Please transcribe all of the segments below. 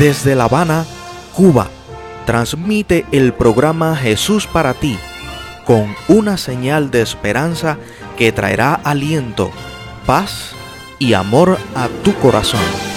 Desde La Habana, Cuba, transmite el programa Jesús para ti, con una señal de esperanza que traerá aliento, paz y amor a tu corazón.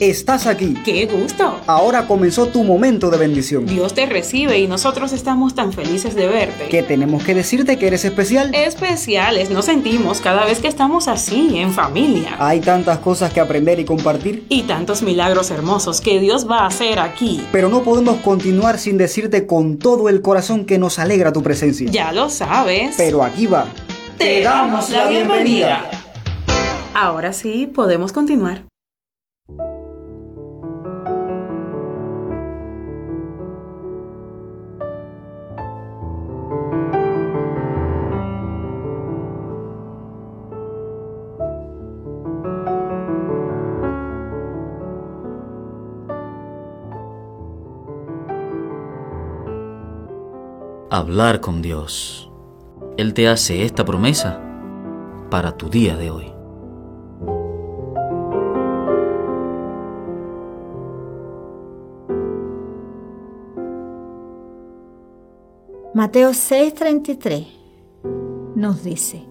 Estás aquí. ¡Qué gusto! Ahora comenzó tu momento de bendición. Dios te recibe y nosotros estamos tan felices de verte. Que tenemos que decirte que eres especial. Especiales nos sentimos cada vez que estamos así, en familia. Hay tantas cosas que aprender y compartir. Y tantos milagros hermosos que Dios va a hacer aquí. Pero no podemos continuar sin decirte con todo el corazón que nos alegra tu presencia. Ya lo sabes. Pero aquí va. te damos la bienvenida. Ahora sí, podemos continuar. Hablar con Dios. Él te hace esta promesa para tu día de hoy. Mateo 6:33 nos dice,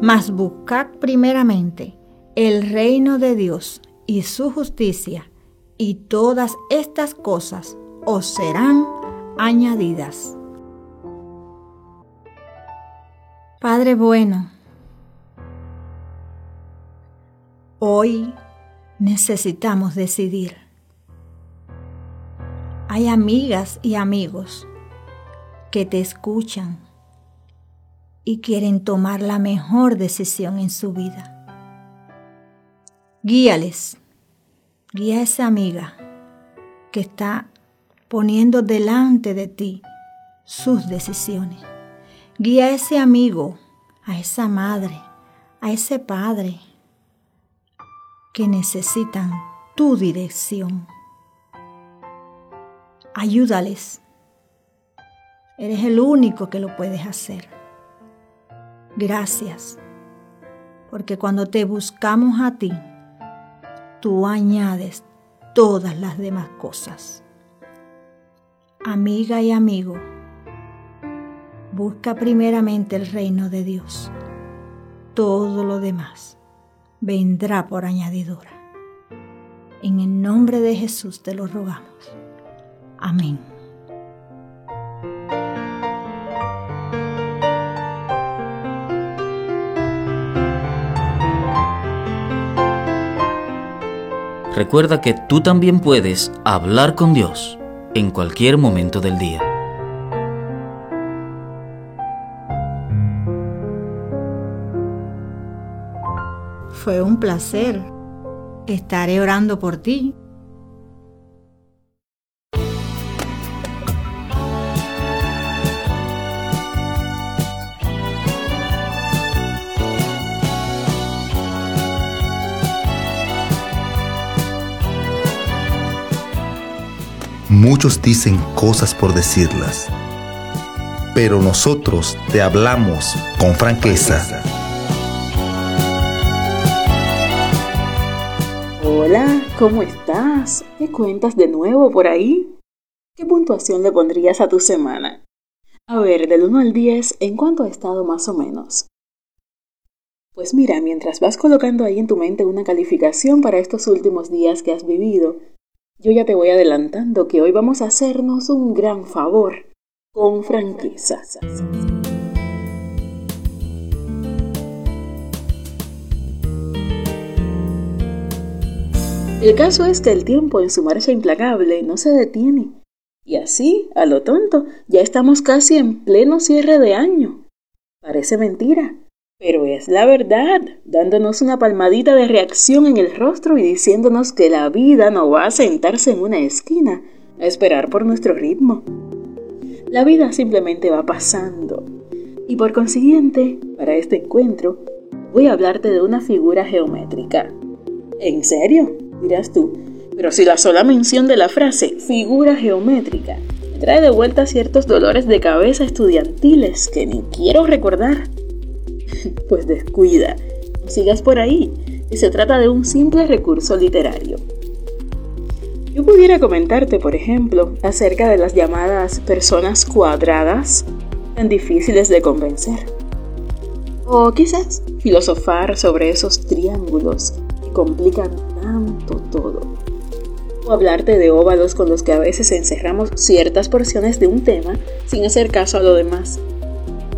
mas buscad primeramente el reino de Dios y su justicia, y todas estas cosas os serán añadidas. Padre bueno, hoy necesitamos decidir. Hay amigas y amigos que te escuchan y quieren tomar la mejor decisión en su vida. Guíales, guía a esa amiga que está poniendo delante de ti sus decisiones. Guía a ese amigo, a esa madre, a ese padre que necesitan tu dirección. Ayúdales. Eres el único que lo puedes hacer. Gracias, porque cuando te buscamos a ti, tú añades todas las demás cosas. Amiga y amigo, busca primeramente el reino de Dios. Todo lo demás vendrá por añadidura. En el nombre de Jesús te lo rogamos. Amén. Recuerda que tú también puedes hablar con Dios en cualquier momento del día. Fue un placer. Estaré orando por ti. Muchos dicen cosas por decirlas, pero nosotros te hablamos con franqueza. Hola, ¿cómo estás? ¿Qué cuentas de nuevo por ahí? ¿Qué puntuación le pondrías a tu semana? A ver, del 1 al 10, ¿en cuánto ha estado más o menos? Pues mira, mientras vas colocando ahí en tu mente una calificación para estos últimos días que has vivido, yo ya te voy adelantando que hoy vamos a hacernos un gran favor con franqueza. El caso es que el tiempo en su marcha implacable no se detiene Y así, a lo tonto, ya estamos casi en pleno cierre de año. Parece mentira, pero es la verdad, dándonos una palmadita de reacción en el rostro y diciéndonos que la vida no va a sentarse en una esquina a esperar por nuestro ritmo. La vida simplemente va pasando. Y por consiguiente, para este encuentro, voy a hablarte de una figura geométrica. ¿En serio? Dirás tú. Pero si la sola mención de la frase figura geométrica trae de vuelta ciertos dolores de cabeza estudiantiles que ni quiero recordar. pues descuida, no sigas por ahí, que se trata de un simple recurso literario. Yo pudiera comentarte, por ejemplo, acerca de las llamadas personas cuadradas, tan difíciles de convencer. O quizás filosofar sobre esos triángulos que complican todo. O hablarte de óvalos con los que a veces encerramos ciertas porciones de un tema sin hacer caso a lo demás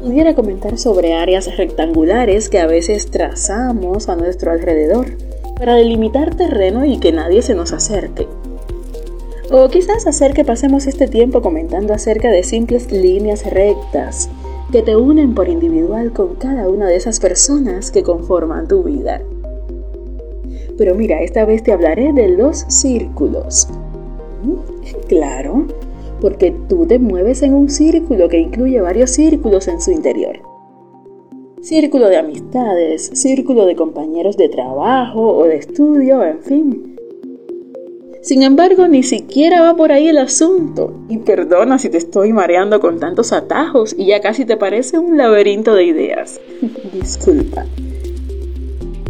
pudiera comentar sobre áreas rectangulares que a veces trazamos a nuestro alrededor para delimitar terreno y que nadie se nos acerque. O quizás hacer que pasemos este tiempo comentando acerca de simples líneas rectas que te unen por individual con cada una de esas personas que conforman tu vida. Pero mira, esta vez te hablaré de los círculos. Mm, claro, porque tú te mueves en un círculo que incluye varios círculos en su interior. Círculo de amistades, círculo de compañeros de trabajo o de estudio, en fin. Sin embargo, ni siquiera va por ahí el asunto. Y perdona si te estoy mareando con tantos atajos y ya casi te parece un laberinto de ideas. Disculpa.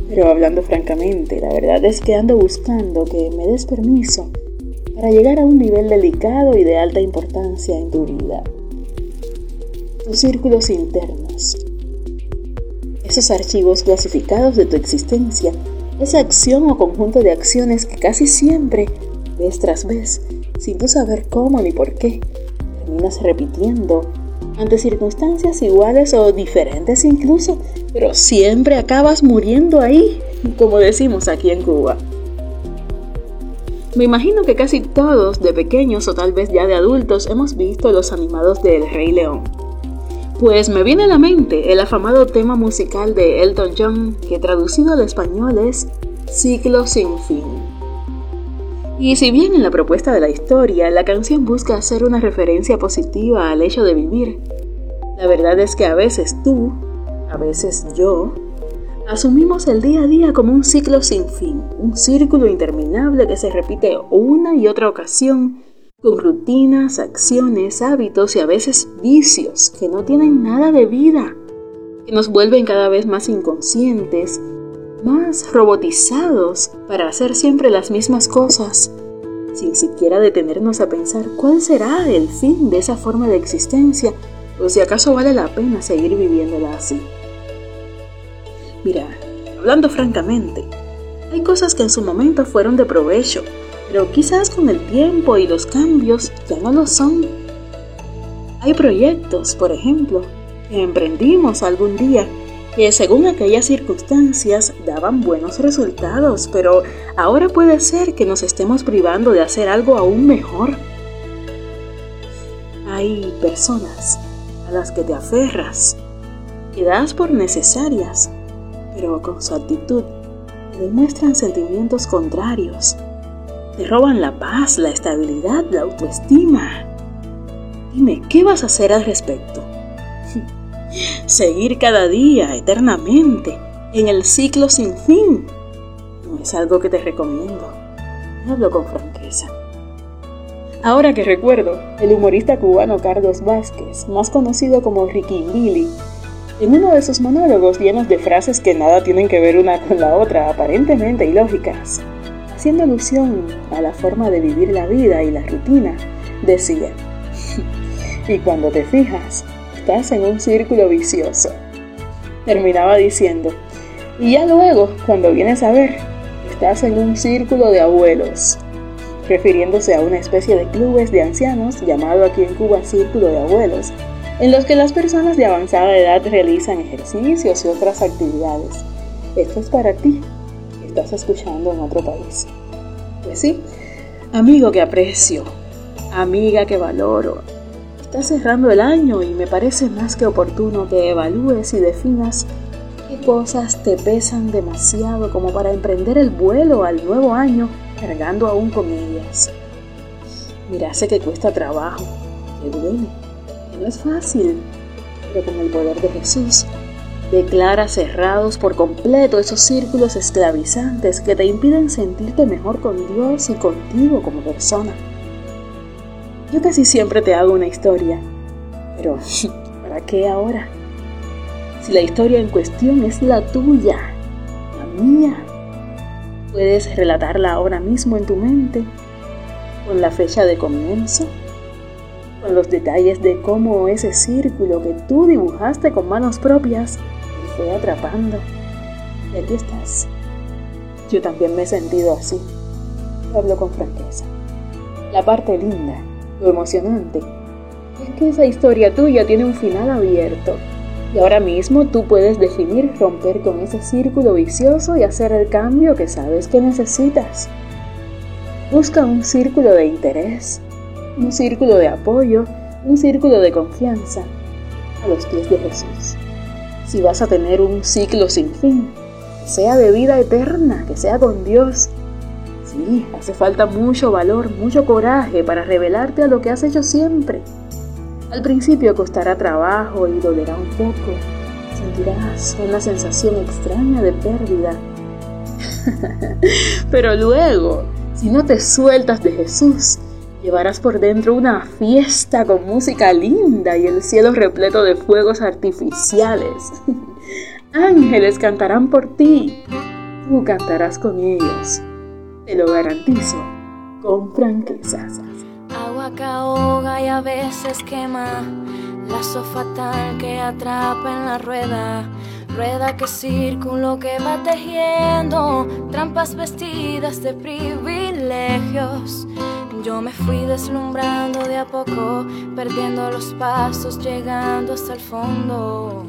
Pero hablando francamente, la verdad es que ando buscando que me des permiso para llegar a un nivel delicado y de alta importancia en tu vida. Tus círculos internos. Esos archivos clasificados de tu existencia, esa acción o conjunto de acciones que casi siempre, vez tras vez, sin tú saber cómo ni por qué, terminas repitiendo ante circunstancias iguales o diferentes incluso, pero siempre acabas muriendo ahí, como decimos aquí en Cuba. Me imagino que casi todos de pequeños o tal vez ya de adultos hemos visto los animados de El Rey León. Pues me viene a la mente el afamado tema musical de Elton John que traducido al español es Ciclo sin fin. Y si bien en la propuesta de la historia la canción busca hacer una referencia positiva al hecho de vivir, la verdad es que a veces tú, a veces yo, Asumimos el día a día como un ciclo sin fin, un círculo interminable que se repite una y otra ocasión, con rutinas, acciones, hábitos y a veces vicios que no tienen nada de vida, que nos vuelven cada vez más inconscientes, más robotizados para hacer siempre las mismas cosas, sin siquiera detenernos a pensar cuál será el fin de esa forma de existencia o si acaso vale la pena seguir viviéndola así. Mira, hablando francamente, hay cosas que en su momento fueron de provecho, pero quizás con el tiempo y los cambios ya no lo son. Hay proyectos, por ejemplo, que emprendimos algún día que según aquellas circunstancias daban buenos resultados, pero ahora puede ser que nos estemos privando de hacer algo aún mejor. Hay personas a las que te aferras, que das por necesarias, con su actitud demuestran sentimientos contrarios. Te roban la paz, la estabilidad, la autoestima. Dime, ¿qué vas a hacer al respecto? Seguir cada día, eternamente, en el ciclo sin fin. No es algo que te recomiendo. Hablo con franqueza. Ahora que recuerdo, el humorista cubano Carlos Vázquez, más conocido como Ricky Billy, en uno de sus monólogos llenos de frases que nada tienen que ver una con la otra, aparentemente ilógicas, haciendo alusión a la forma de vivir la vida y la rutina, decía, y cuando te fijas, estás en un círculo vicioso. Terminaba diciendo, y ya luego, cuando vienes a ver, estás en un círculo de abuelos, refiriéndose a una especie de clubes de ancianos llamado aquí en Cuba Círculo de Abuelos, en los que las personas de avanzada edad realizan ejercicios y otras actividades. Esto es para ti, que estás escuchando en otro país. Pues sí, amigo que aprecio, Amiga que valoro, está cerrando el año y me parece más que oportuno que evalúes y definas qué cosas te pesan demasiado como para emprender el vuelo al nuevo año cargando aún con ellas. Mira, sé que cuesta trabajo, que duele, no es fácil, pero con el poder de Jesús Declara cerrados por completo esos círculos esclavizantes que te impiden sentirte mejor con Dios y contigo como persona. Yo casi siempre te hago una historia, pero ¿para qué ahora? Si la historia en cuestión es la tuya, la mía, puedes relatarla ahora mismo en tu mente, con la fecha de comienzo, con los detalles de cómo ese círculo que tú dibujaste con manos propias fue atrapando. Y aquí estás. Yo también me he sentido así. hablo con franqueza. La parte linda, lo emocionante, es que esa historia tuya tiene un final abierto. Y ahora mismo tú puedes definir romper con ese círculo vicioso y hacer el cambio que sabes que necesitas. Busca un círculo de interés, un círculo de apoyo, un círculo de confianza a los pies de Jesús si vas a tener un ciclo sin fin, sea de vida eterna, que sea con Dios. Sí, hace falta mucho valor, mucho coraje para revelarte a lo que has hecho siempre. Al principio costará trabajo y dolerá un poco. Sentirás una sensación extraña de pérdida. Pero luego, si no te sueltas de Jesús, Llevarás por dentro una fiesta con música linda y el cielo repleto de fuegos artificiales. Ángeles cantarán por ti. Tú cantarás con ellos. Te lo garantizo con franqueza. Agua que ahoga y a veces quema. Lazo fatal que atrapa en la rueda. Rueda que círculo que va tejiendo. Trampas vestidas de privilegios yo me fui deslumbrando de a poco, perdiendo los pasos, llegando hasta el fondo.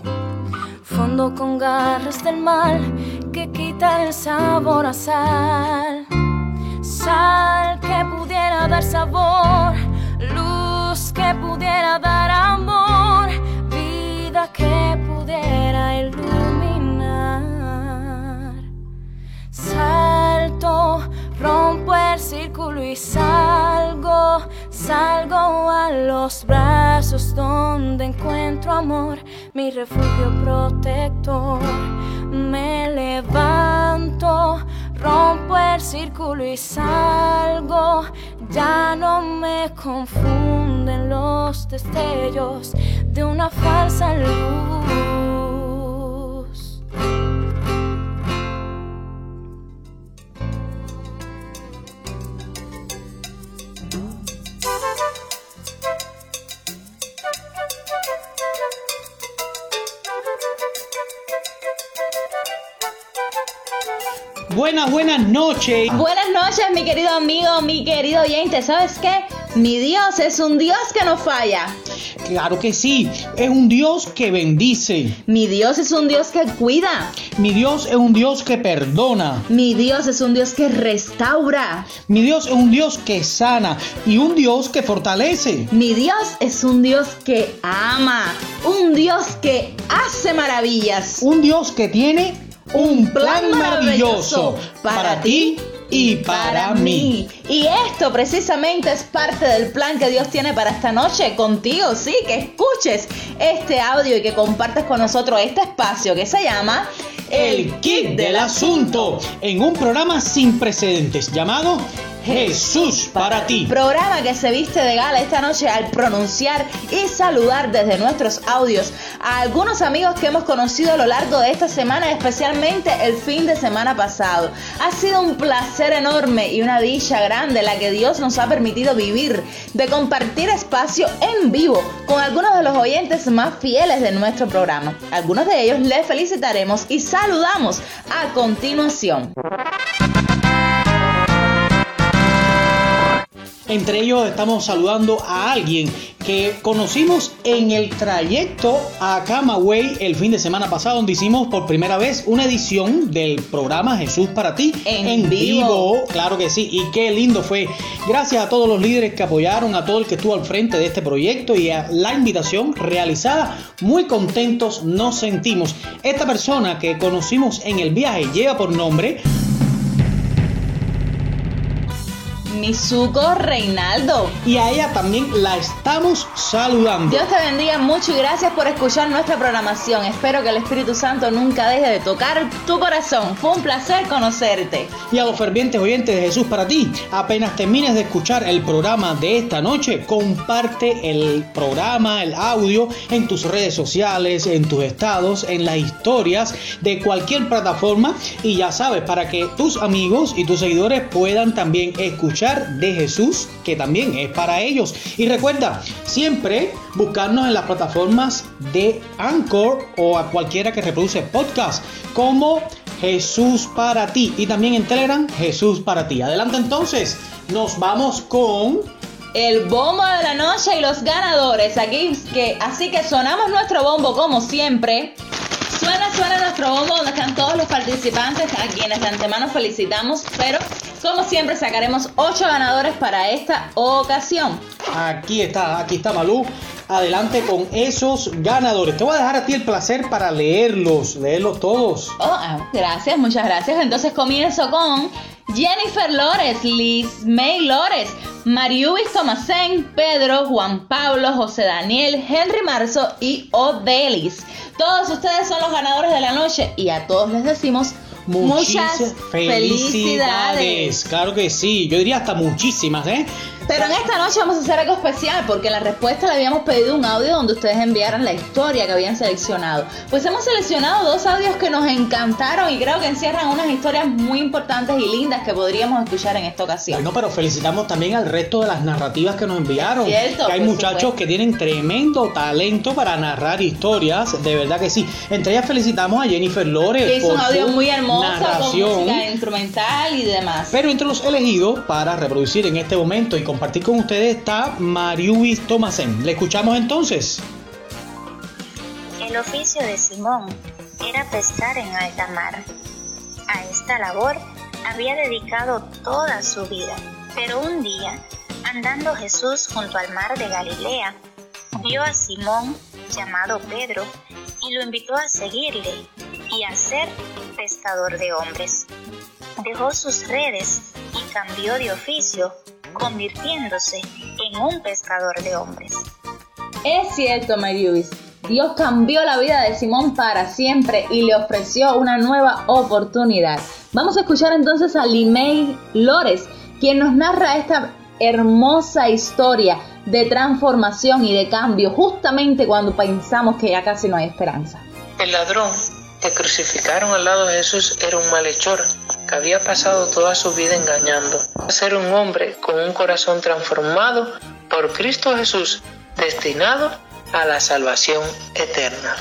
Fondo con garras del mal que quita el sabor a sal. Sal que pudiera dar sabor, luz que pudiera dar amor, vida que pudiera y salgo, salgo a los brazos donde encuentro amor, mi refugio protector. Me levanto, rompo el círculo y salgo, ya no me confunden los destellos de una falsa luz. Buenas, buenas noches. Buenas noches, mi querido amigo, mi querido oyente. ¿Sabes qué? Mi Dios es un Dios que no falla. Claro que sí, es un Dios que bendice. Mi Dios es un Dios que cuida. Mi Dios es un Dios que perdona. Mi Dios es un Dios que restaura. Mi Dios es un Dios que sana y un Dios que fortalece. Mi Dios es un Dios que ama. Un Dios que hace maravillas. Un Dios que tiene un plan maravilloso para ti y para mí. Y esto precisamente es parte del plan que Dios tiene para esta noche contigo, sí, que escuches este audio y que compartas con nosotros este espacio que se llama El Kit del Asunto en un programa sin precedentes llamado Jesús para ti. Programa que se viste de gala esta noche al pronunciar y saludar desde nuestros audios a algunos amigos que hemos conocido a lo largo de esta semana, especialmente el fin de semana pasado. Ha sido un placer enorme y una dicha grande la que Dios nos ha permitido vivir, de compartir espacio en vivo con algunos de los oyentes más fieles de nuestro programa. Algunos de ellos les felicitaremos y saludamos a continuación. Entre ellos estamos saludando a alguien que conocimos en el trayecto a Camagüey el fin de semana pasado, donde hicimos por primera vez una edición del programa Jesús para ti En vivo. Claro que sí, y qué lindo fue. Gracias a todos los líderes que apoyaron, a todo el que estuvo al frente de este proyecto y a la invitación realizada. Muy contentos nos sentimos. Esta persona que conocimos en el viaje lleva por nombre Mizuko Reinaldo. y a ella también la estamos saludando. Dios te bendiga mucho y gracias por escuchar nuestra programación. Espero que el Espíritu Santo nunca deje de tocar tu corazón. Fue un placer conocerte. Y a los fervientes oyentes de Jesús para ti, apenas termines de escuchar el programa de esta noche, comparte el programa, el audio en tus redes sociales, en tus estados, en las historias de cualquier plataforma y ya sabes, para que tus amigos y tus seguidores puedan también escuchar de Jesús, que también es para ellos. Y recuerda, siempre buscarnos en las plataformas de Anchor o a cualquiera que reproduce podcast como Jesús para ti y también en Telegram Jesús para ti. Adelante entonces, nos vamos con El bombo de la noche y los ganadores. Aquí que, así que sonamos nuestro bombo como siempre. Suena, suena nuestro bombo donde están todos los participantes a quienes de antemano felicitamos, pero como siempre sacaremos ocho ganadores para esta ocasión. Aquí está, aquí está Malú. Adelante con esos ganadores. Te voy a dejar a ti el placer para leerlos, leerlos todos. Oh, ah, gracias, muchas gracias. Entonces comienzo con Jennifer Lores, Liz May Lores, Mariubis Tomasén, Pedro, Juan Pablo, José Daniel, Henry Marzo y Odelis. Todos ustedes son los ganadores de la noche y a todos les decimos muchas Muchísimas felicidades. Claro que sí, yo diría hasta muchísimas, ¿eh? Pero en esta noche vamos a hacer algo especial porque en la respuesta le habíamos pedido un audio donde ustedes enviaran la historia que habían seleccionado. Pues hemos seleccionado dos audios que nos encantaron y creo que encierran unas historias muy importantes y lindas que podríamos escuchar en esta ocasión. Bueno, pero felicitamos también al resto de las narrativas que nos enviaron. Cierto, que hay muchachos supuesto. que tienen tremendo talento para narrar historias, de verdad que sí. Entre ellas felicitamos a Jennifer Lores Que hizo por un audio su muy hermoso con narración. música instrumental y demás. Pero entre los elegidos para reproducir en este momento y compartir con ustedes está Mariubis Tomasen. Le escuchamos entonces. El oficio de Simón era pescar en alta mar. A esta labor había dedicado toda su vida. Pero un día, andando Jesús junto al mar de Galilea, vio a Simón, llamado Pedro, y lo invitó a seguirle y a ser pescador de hombres. Dejó sus redes y cambió de oficio, convirtiéndose en un pescador de hombres. Es cierto, Mariubis. Dios cambió la vida de Simón para siempre y le ofreció una nueva oportunidad. Vamos a escuchar entonces a Limei Lores, quien nos narra esta hermosa historia de transformación y de cambio justamente cuando pensamos que ya casi no hay esperanza. El ladrón que crucificaron al lado de Jesús era un malhechor que había pasado toda su vida engañando. A ser un hombre con un corazón transformado por Cristo Jesús, destinado a la salvación eterna.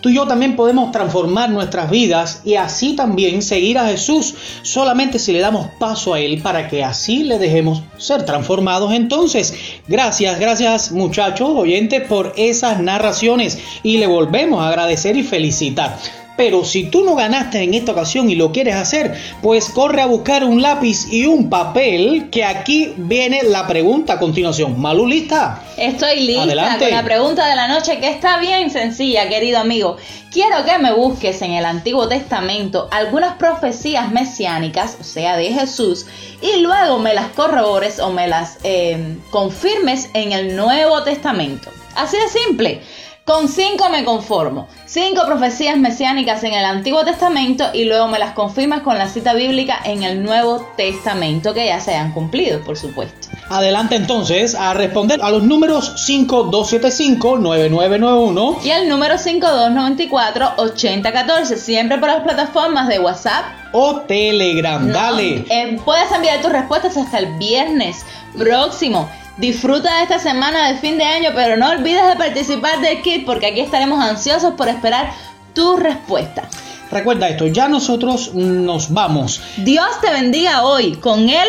Tú y yo también podemos transformar nuestras vidas y así también seguir a Jesús solamente si le damos paso a Él para que así le dejemos ser transformados. Entonces, gracias, gracias muchachos, oyentes, por esas narraciones y le volvemos a agradecer y felicitar. Pero si tú no ganaste en esta ocasión y lo quieres hacer, pues corre a buscar un lápiz y un papel, que aquí viene la pregunta a continuación. Malú, ¿lista? Estoy lista Adelante. con la pregunta de la noche que está bien sencilla, querido amigo. Quiero que me busques en el Antiguo Testamento algunas profecías mesiánicas, o sea, de Jesús, y luego me las corrobores o me las eh, confirmes en el Nuevo Testamento. Así de simple. Con cinco me conformo. Cinco profecías mesiánicas en el Antiguo Testamento y luego me las confirmas con la cita bíblica en el Nuevo Testamento que ya se hayan cumplido, por supuesto. Adelante entonces a responder a los números 5275-9991 Y el número 5294-8014, siempre por las plataformas de WhatsApp. o Telegram. No, Dale. eh, puedes enviar tus respuestas hasta el viernes próximo. Disfruta de esta semana de fin de año, pero no olvides de participar del kit porque aquí estaremos ansiosos por esperar tu respuesta. Recuerda esto, ya nosotros nos vamos. Dios te bendiga hoy con Él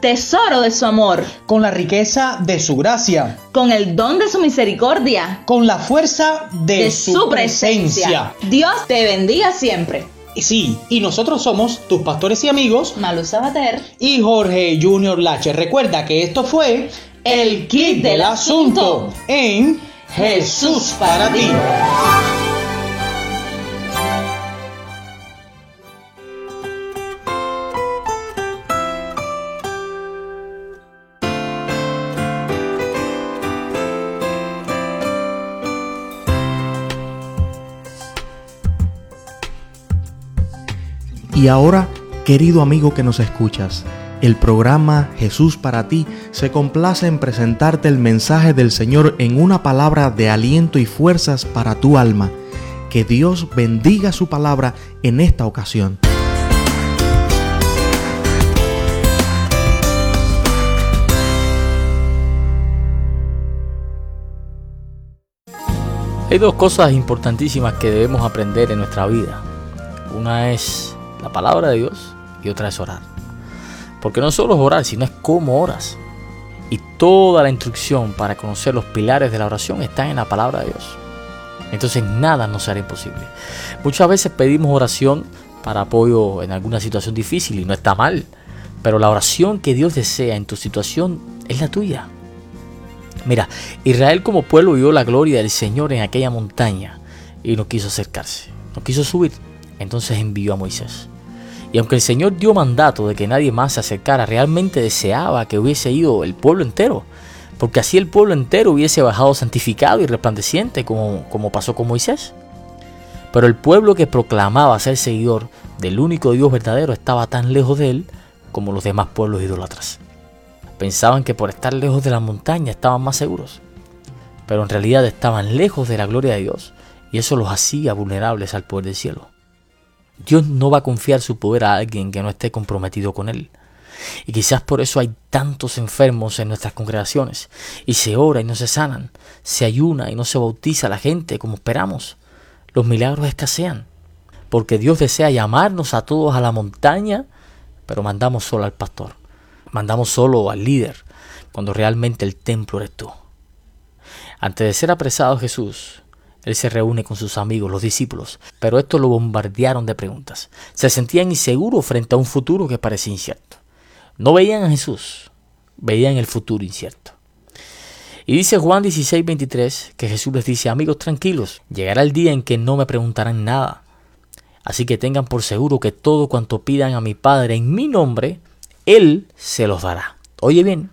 tesoro de su amor, con la riqueza de su gracia, con el don de su misericordia, con la fuerza de, de su presencia. Dios te bendiga siempre. Y sí, y nosotros somos tus pastores y amigos, Malu Sabater y Jorge Junior Lache. Recuerda que esto fue el kit del asunto en Jesús para ti. Y ahora, querido amigo que nos escuchas, el programa Jesús para ti se complace en presentarte el mensaje del Señor en una palabra de aliento y fuerzas para tu alma. Que Dios bendiga su palabra en esta ocasión. Hay dos cosas importantísimas que debemos aprender en nuestra vida. Una es la palabra de Dios y otra es orar. Porque no solo es orar, sino es cómo oras. Y toda la instrucción para conocer los pilares de la oración está en la palabra de Dios. Entonces nada nos será imposible. Muchas veces pedimos oración para apoyo en alguna situación difícil y no está mal. Pero la oración que Dios desea en tu situación es la tuya. Mira, Israel como pueblo vio la gloria del Señor en aquella montaña y no quiso acercarse, no quiso subir. Entonces envió a Moisés. Y aunque el Señor dio mandato de que nadie más se acercara, realmente deseaba que hubiese ido el pueblo entero, porque así el pueblo entero hubiese bajado santificado y resplandeciente como, como pasó con Moisés. Pero el pueblo que proclamaba ser seguidor del único Dios verdadero estaba tan lejos de él como los demás pueblos idólatras. Pensaban que por estar lejos de la montaña estaban más seguros, pero en realidad estaban lejos de la gloria de Dios y eso los hacía vulnerables al poder del cielo. Dios no va a confiar su poder a alguien que no esté comprometido con Él. Y quizás por eso hay tantos enfermos en nuestras congregaciones. Y se ora y no se sanan. Se ayuna y no se bautiza la gente como esperamos. Los milagros escasean. Porque Dios desea llamarnos a todos a la montaña, pero mandamos solo al pastor. Mandamos solo al líder, cuando realmente el templo eres tú. Antes de ser apresado Jesús, él se reúne con sus amigos, los discípulos, pero estos lo bombardearon de preguntas. Se sentían inseguros frente a un futuro que parecía incierto. No veían a Jesús, veían el futuro incierto. Y dice Juan 16, 23 que Jesús les dice, amigos tranquilos, llegará el día en que no me preguntarán nada. Así que tengan por seguro que todo cuanto pidan a mi Padre en mi nombre, Él se los dará. Oye bien,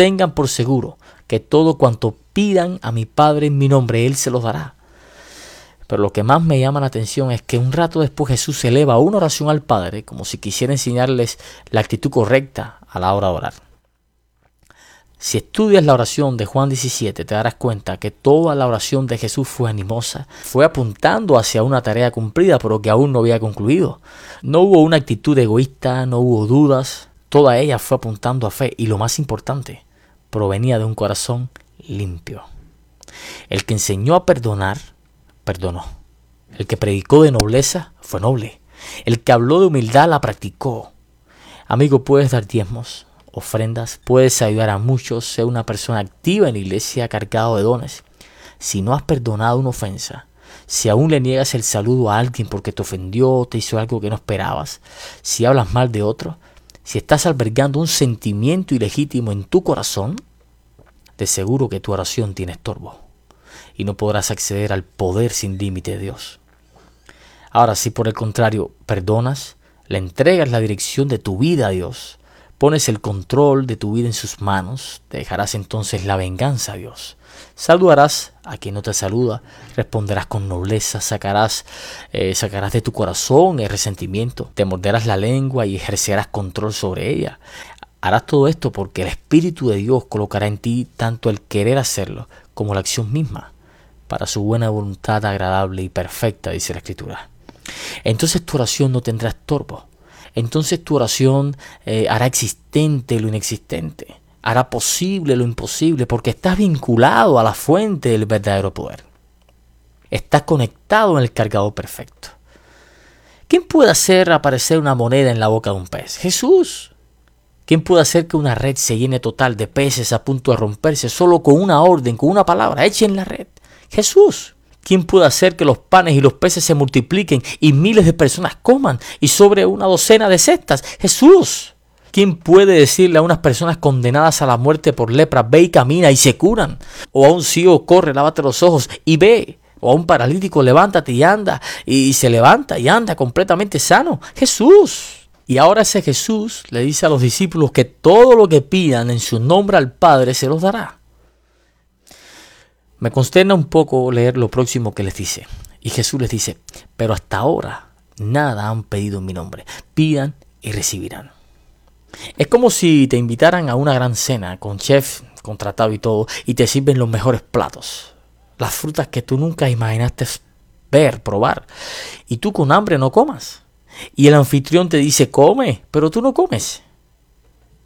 tengan por seguro que todo cuanto pidan a mi Padre en mi nombre, Él se los dará. Pero lo que más me llama la atención es que un rato después Jesús eleva una oración al Padre como si quisiera enseñarles la actitud correcta a la hora de orar. Si estudias la oración de Juan 17 te darás cuenta que toda la oración de Jesús fue animosa, fue apuntando hacia una tarea cumplida pero que aún no había concluido. No hubo una actitud egoísta, no hubo dudas, toda ella fue apuntando a fe y lo más importante, provenía de un corazón limpio. El que enseñó a perdonar, perdonó. El que predicó de nobleza, fue noble. El que habló de humildad, la practicó. Amigo, puedes dar diezmos, ofrendas, puedes ayudar a muchos, ser una persona activa en la iglesia cargado de dones. Si no has perdonado una ofensa, si aún le niegas el saludo a alguien porque te ofendió, te hizo algo que no esperabas, si hablas mal de otro, si estás albergando un sentimiento ilegítimo en tu corazón, de seguro que tu oración tiene estorbo y no podrás acceder al poder sin límite de Dios. Ahora, si por el contrario perdonas, le entregas la dirección de tu vida a Dios, pones el control de tu vida en sus manos, te dejarás entonces la venganza a Dios. Saludarás a quien no te saluda, responderás con nobleza, sacarás, eh, sacarás de tu corazón el resentimiento, te morderás la lengua y ejercerás control sobre ella. Harás todo esto porque el Espíritu de Dios colocará en ti tanto el querer hacerlo como la acción misma, para su buena voluntad agradable y perfecta, dice la Escritura. Entonces tu oración no tendrá estorbo. Entonces tu oración eh, hará existente lo inexistente, hará posible lo imposible, porque estás vinculado a la fuente del verdadero poder. Estás conectado en el cargador perfecto. ¿Quién puede hacer aparecer una moneda en la boca de un pez? Jesús. ¿Quién puede hacer que una red se llene total de peces a punto de romperse solo con una orden, con una palabra? Echen la red. Jesús. ¿Quién puede hacer que los panes y los peces se multipliquen y miles de personas coman y sobre una docena de cestas? Jesús. ¿Quién puede decirle a unas personas condenadas a la muerte por lepra, ve y camina y se curan? O a un ciego, corre, lávate los ojos y ve. O a un paralítico, levántate y anda. Y se levanta y anda completamente sano. Jesús. Y ahora ese Jesús le dice a los discípulos que todo lo que pidan en su nombre al Padre se los dará. Me consterna un poco leer lo próximo que les dice. Y Jesús les dice, pero hasta ahora nada han pedido en mi nombre. Pidan y recibirán. Es como si te invitaran a una gran cena con chef contratado y todo y te sirven los mejores platos. Las frutas que tú nunca imaginaste ver, probar. Y tú con hambre no comas. Y el anfitrión te dice, come, pero tú no comes.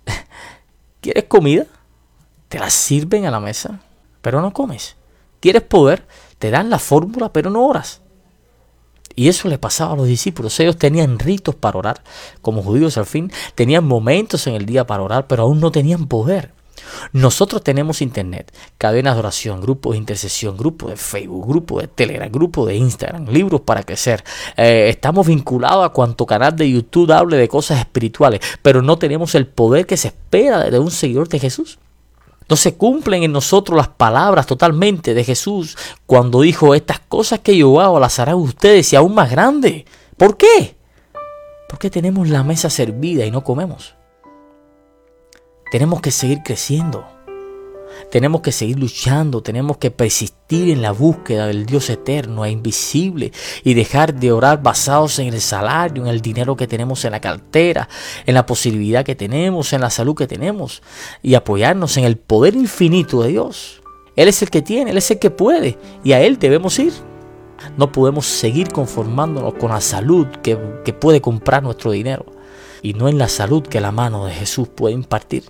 ¿Quieres comida? Te la sirven a la mesa, pero no comes. ¿Quieres poder? Te dan la fórmula, pero no oras. Y eso le pasaba a los discípulos. Ellos tenían ritos para orar, como judíos al fin, tenían momentos en el día para orar, pero aún no tenían poder. Nosotros tenemos internet, cadenas de oración, grupos de intercesión, grupos de Facebook, grupos de Telegram, grupos de Instagram, libros para crecer. Eh, estamos vinculados a cuanto canal de YouTube hable de cosas espirituales, pero no tenemos el poder que se espera de un seguidor de Jesús. No se cumplen en nosotros las palabras totalmente de Jesús cuando dijo, estas cosas que yo hago las harán ustedes y aún más grandes. ¿Por qué? Porque tenemos la mesa servida y no comemos. Tenemos que seguir creciendo. Tenemos que seguir luchando, tenemos que persistir en la búsqueda del Dios eterno e invisible y dejar de orar basados en el salario, en el dinero que tenemos en la cartera, en la posibilidad que tenemos, en la salud que tenemos y apoyarnos en el poder infinito de Dios. Él es el que tiene, Él es el que puede y a Él debemos ir. No podemos seguir conformándonos con la salud que, que puede comprar nuestro dinero y no en la salud que la mano de Jesús puede impartir.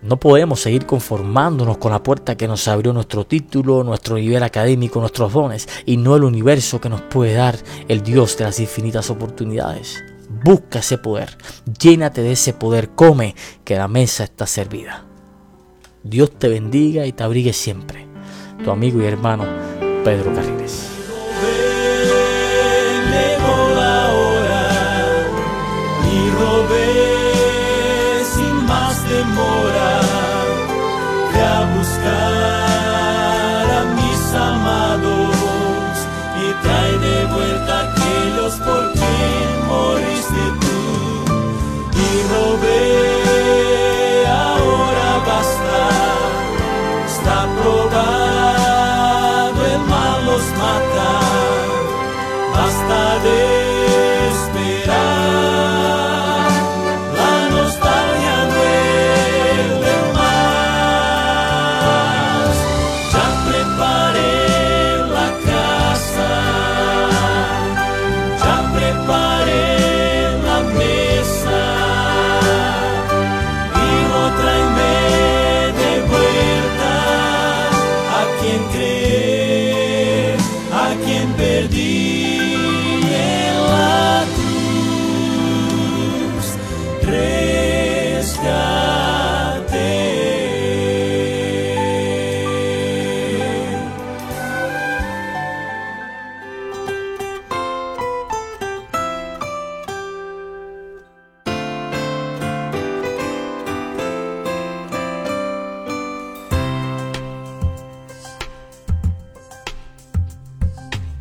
No podemos seguir conformándonos con la puerta que nos abrió nuestro título, nuestro nivel académico, nuestros dones, y no el universo que nos puede dar el Dios de las infinitas oportunidades. Busca ese poder, llénate de ese poder, come, que la mesa está servida. Dios te bendiga y te abrigue siempre. Tu amigo y hermano Pedro Carriles.